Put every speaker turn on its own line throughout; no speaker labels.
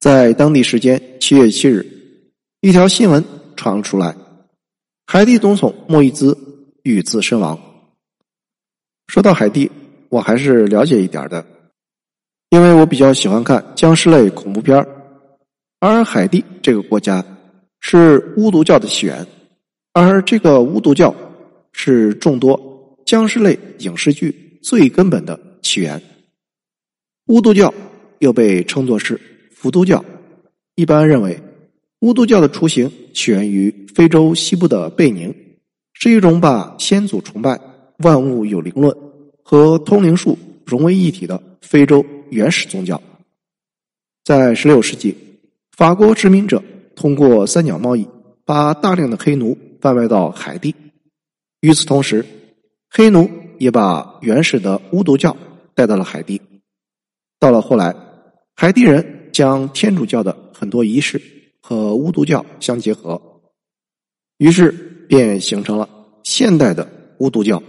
在当地时间七月七日，一条新闻传了出来：海地总统莫伊兹遇刺身亡。说到海地，我还是了解一点的，因为我比较喜欢看僵尸类恐怖片而海地这个国家是巫毒教的起源，而这个巫毒教是众多僵尸类影视剧最根本的起源。巫毒教又被称作是。伏都教一般认为，巫毒教的。雏形起源于非洲西部的。贝宁，是一种把先祖崇拜、万物有灵论和通灵术融为一体的。非洲原始宗教。在十六世纪，法国殖民者通过三角贸易，把大量的。黑奴贩卖到海地。与此同时，黑奴也把原始的。巫毒教带到了海地。到了后来，海地人。将天主教的很多仪式和巫毒教相结合，于是便形成了现代的巫毒教。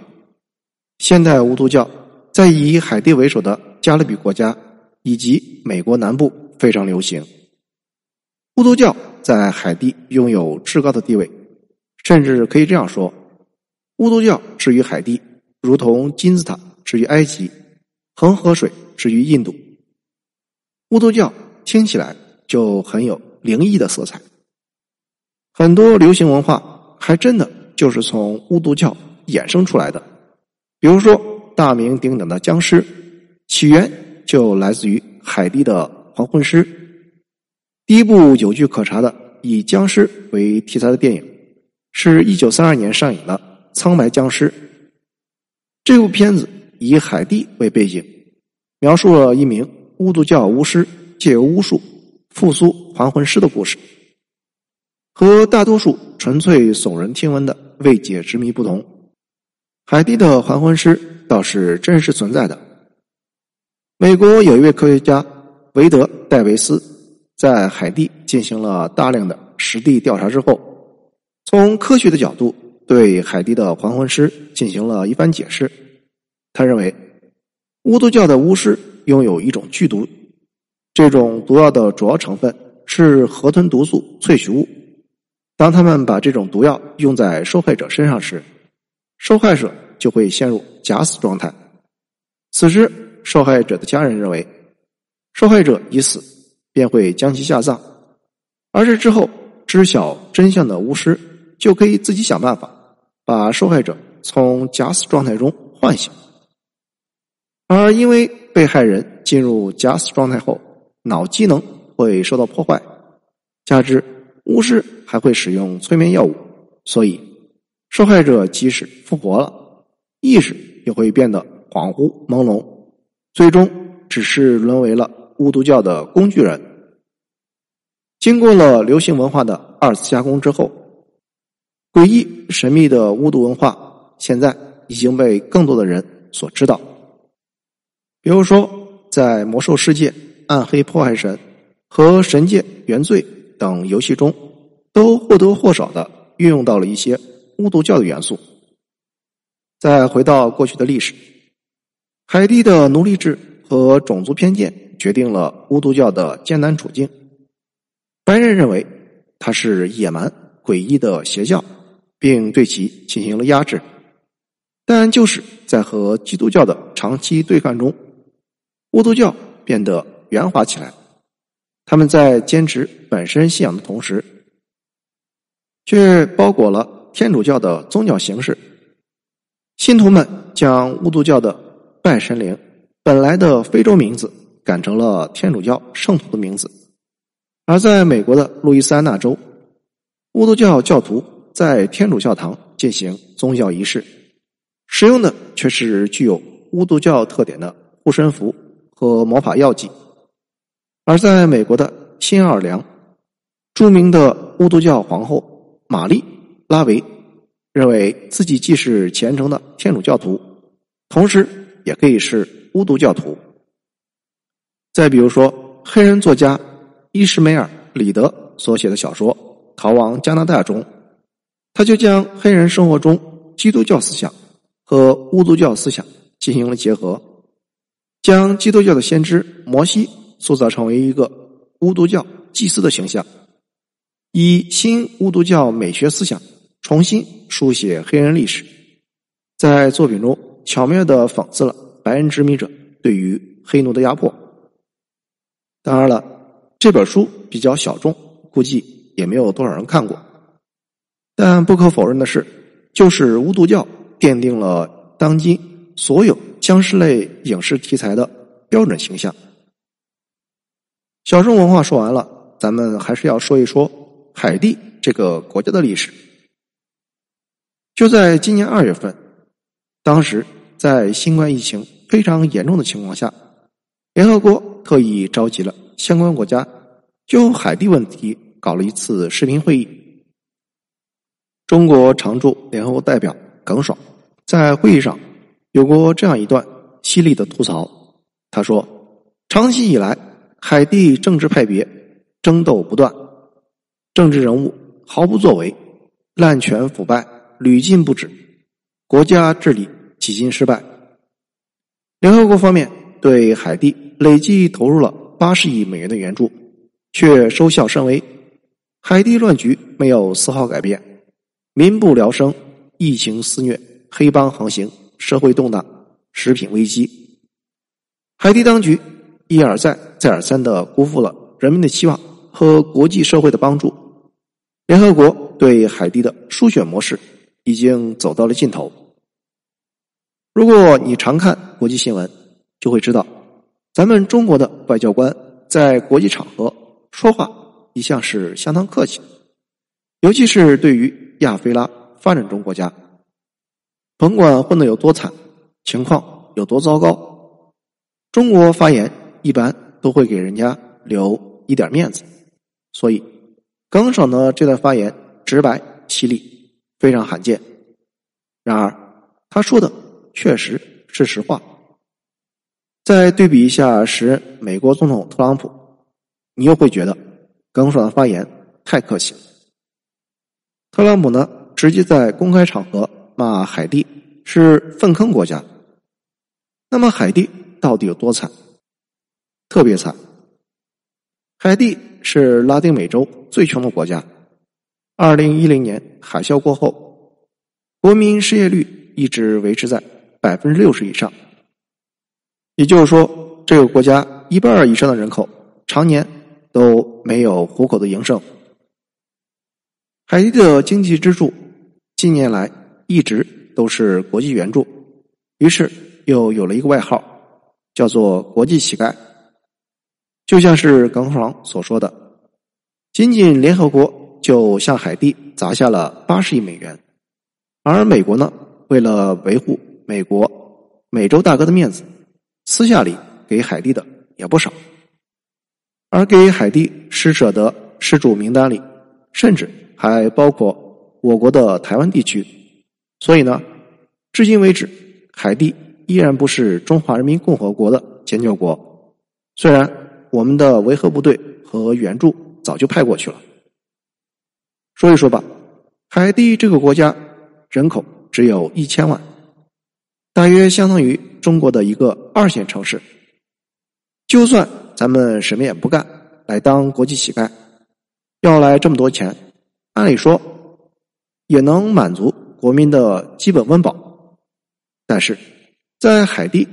现代巫毒教在以海地为首的加勒比国家以及美国南部非常流行。巫毒教在海地拥有至高的地位，甚至可以这样说：巫毒教至于海地，如同金字塔至于埃及，恒河水至于印度。巫毒教。听起来就很有灵异的色彩，很多流行文化还真的就是从巫毒教衍生出来的。比如说，大名鼎鼎的僵尸起源就来自于海地的还魂师。第一部有据可查的以僵尸为题材的电影，是一九三二年上映的《苍白僵尸》。这部片子以海地为背景，描述了一名巫毒教巫师。借由巫术复苏还魂师的故事，和大多数纯粹耸人听闻的未解之谜不同，海地的还魂师倒是真实存在的。美国有一位科学家维德·戴维斯，在海地进行了大量的实地调查之后，从科学的角度对海地的还魂师进行了一番解释。他认为，巫毒教的巫师拥有一种剧毒。这种毒药的主要成分是河豚毒素萃取物。当他们把这种毒药用在受害者身上时，受害者就会陷入假死状态。此时，受害者的家人认为受害者已死，便会将其下葬。而这之后，知晓真相的巫师就可以自己想办法把受害者从假死状态中唤醒。而因为被害人进入假死状态后，脑机能会受到破坏，加之巫师还会使用催眠药物，所以受害者即使复活了，意识也会变得恍惚朦胧，最终只是沦为了巫毒教的工具人。经过了流行文化的二次加工之后，诡异神秘的巫毒文化现在已经被更多的人所知道。比如说，在魔兽世界。暗黑破坏神和神界原罪等游戏中，都或多或少的运用到了一些巫毒教的元素。再回到过去的历史，海地的奴隶制和种族偏见决定了巫毒教的艰难处境。白人认为它是野蛮诡异的邪教，并对其进行了压制。但就是在和基督教的长期对抗中，巫毒教变得。圆滑起来，他们在坚持本身信仰的同时，却包裹了天主教的宗教形式。信徒们将巫毒教的拜神灵本来的非洲名字改成了天主教圣徒的名字。而在美国的路易斯安那州，巫毒教教徒在天主教堂进行宗教仪式，使用的却是具有巫毒教特点的护身符和魔法药剂。而在美国的新奥尔良，著名的巫毒教皇后玛丽拉维认为自己既是虔诚的天主教徒，同时也可以是巫毒教徒。再比如说，黑人作家伊什梅尔里德所写的小说《逃亡加拿大》中，他就将黑人生活中基督教思想和巫毒教思想进行了结合，将基督教的先知摩西。塑造成为一个巫毒教祭司的形象，以新巫毒教美学思想重新书写黑人历史，在作品中巧妙的讽刺了白人殖民者对于黑奴的压迫。当然了，这本书比较小众，估计也没有多少人看过。但不可否认的是，就是巫毒教奠定了当今所有僵尸类影视题材的标准形象。小众文化说完了，咱们还是要说一说海地这个国家的历史。就在今年二月份，当时在新冠疫情非常严重的情况下，联合国特意召集了相关国家，就海地问题搞了一次视频会议。中国常驻联合国代表耿爽在会议上有过这样一段犀利的吐槽。他说：“长期以来，海地政治派别争斗不断，政治人物毫不作为，滥权腐败屡禁不止，国家治理几经失败。联合国方面对海地累计投入了八十亿美元的援助，却收效甚微，海地乱局没有丝毫改变。”民不聊生，疫情肆虐，黑帮横行，社会动荡，食品危机。海地当局一而再、再而三的辜负了人民的期望和国际社会的帮助。联合国对海地的输血模式已经走到了尽头。如果你常看国际新闻，就会知道，咱们中国的外交官在国际场合说话一向是相当客气，尤其是对于。亚非拉发展中国家，甭管混得有多惨，情况有多糟糕，中国发言一般都会给人家留一点面子。所以，耿爽的这段发言直白犀利，非常罕见。然而，他说的确实是实话。再对比一下时任美国总统特朗普，你又会觉得耿爽的发言太客气了。特朗普呢，直接在公开场合骂海地是粪坑国家。那么海地到底有多惨？特别惨。海地是拉丁美洲最穷的国家。二零一零年海啸过后，国民失业率一直维持在百分之六十以上。也就是说，这个国家一半以上的人口常年都没有糊口的营生。海地的经济支柱近年来一直都是国际援助，于是又有了一个外号，叫做“国际乞丐”。就像是耿爽所说的，仅仅联合国就向海地砸下了八十亿美元，而美国呢，为了维护美国美洲大哥的面子，私下里给海地的也不少，而给海地施舍的施主名单里，甚至。还包括我国的台湾地区，所以呢，至今为止，海地依然不是中华人民共和国的建交国。虽然我们的维和部队和援助早就派过去了。说一说吧，海地这个国家人口只有一千万，大约相当于中国的一个二线城市。就算咱们什么也不干，来当国际乞丐，要来这么多钱。按理说，也能满足国民的基本温饱，但是在海地，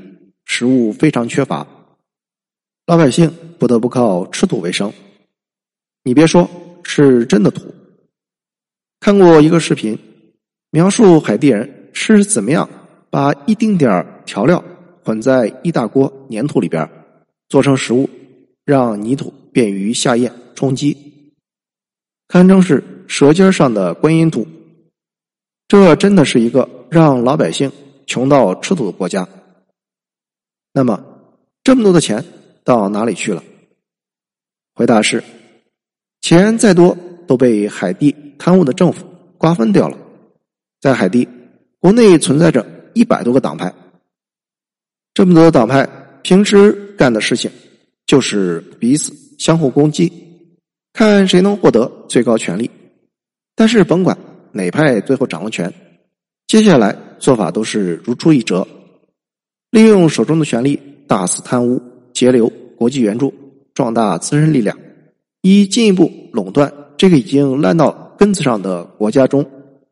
食物非常缺乏，老百姓不得不靠吃土为生。你别说，是真的土。看过一个视频，描述海地人是怎么样把一丁点儿调料混在一大锅粘土里边做成食物，让泥土便于下咽充饥，堪称是。舌尖上的观音土，这真的是一个让老百姓穷到吃土的国家。那么，这么多的钱到哪里去了？回答是：钱再多都被海地贪污的政府瓜分掉了。在海地，国内存在着一百多个党派，这么多的党派平时干的事情就是彼此相互攻击，看谁能获得最高权力。但是甭管哪派最后掌握权，接下来做法都是如出一辙，利用手中的权力大肆贪污、截留国际援助，壮大自身力量，以进一步垄断这个已经烂到根子上的国家中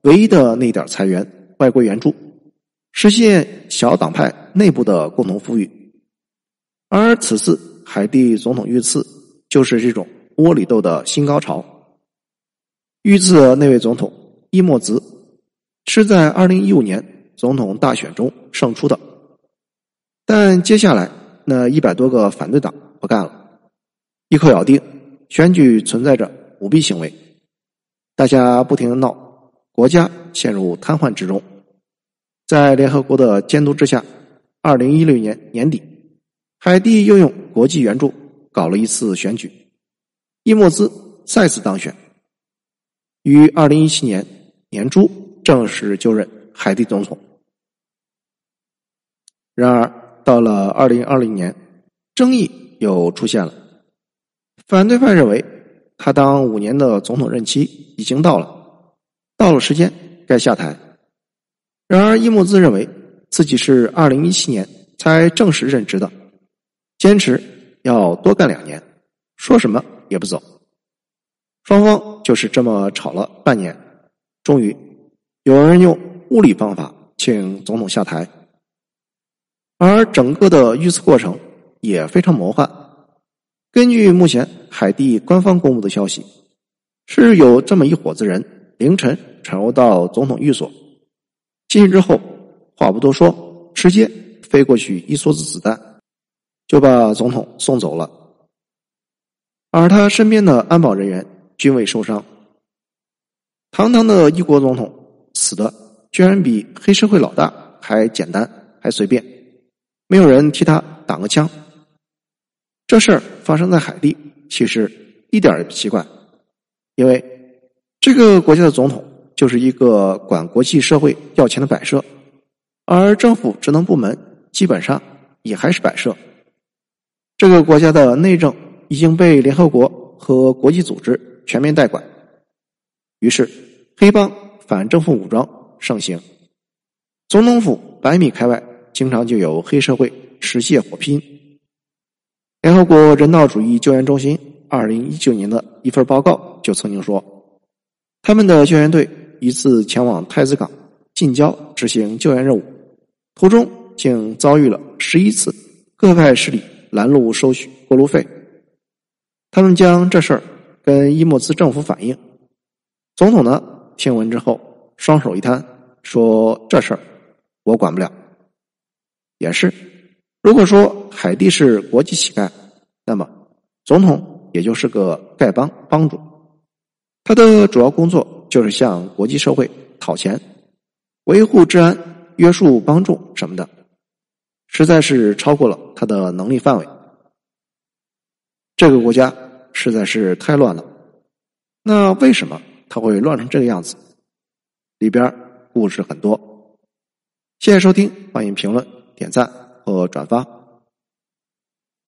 唯一的那点财源——外国援助，实现小党派内部的共同富裕。而此次海地总统遇刺，就是这种窝里斗的新高潮。遇刺的那位总统伊莫兹，是在二零一五年总统大选中胜出的，但接下来那一百多个反对党不干了，一口咬定选举存在着舞弊行为，大家不停的闹，国家陷入瘫痪之中。在联合国的监督之下，二零一六年年底，海地又用国际援助搞了一次选举，伊莫兹再次当选。于二零一七年年初正式就任海地总统。然而，到了二零二零年，争议又出现了。反对派认为，他当五年的总统任期已经到了，到了时间该下台。然而，伊木兹认为自己是二零一七年才正式任职的，坚持要多干两年，说什么也不走。双方就是这么吵了半年，终于有人用物理方法请总统下台，而整个的预测过程也非常魔幻。根据目前海地官方公布的消息，是有这么一伙子人凌晨闯入到总统寓所，进去之后话不多说，直接飞过去一梭子子弹，就把总统送走了，而他身边的安保人员。均未受伤。堂堂的一国总统死的居然比黑社会老大还简单，还随便，没有人替他挡个枪。这事儿发生在海地，其实一点也不奇怪，因为这个国家的总统就是一个管国际社会要钱的摆设，而政府职能部门基本上也还是摆设。这个国家的内政已经被联合国和国际组织。全面代管，于是黑帮反政府武装盛行。总统府百米开外，经常就有黑社会持械火拼。联合国人道主义救援中心二零一九年的一份报告就曾经说，他们的救援队一次前往太子港近郊执行救援任务，途中竟遭遇了十一次各派势力拦路收取过路费。他们将这事儿。跟伊莫兹政府反映，总统呢听闻之后双手一摊，说：“这事儿我管不了。”也是，如果说海地是国际乞丐，那么总统也就是个丐帮帮主，他的主要工作就是向国际社会讨钱，维护治安、约束帮众什么的，实在是超过了他的能力范围。这个国家。实在是太乱了，那为什么他会乱成这个样子？里边故事很多。谢谢收听，欢迎评论、点赞和转发。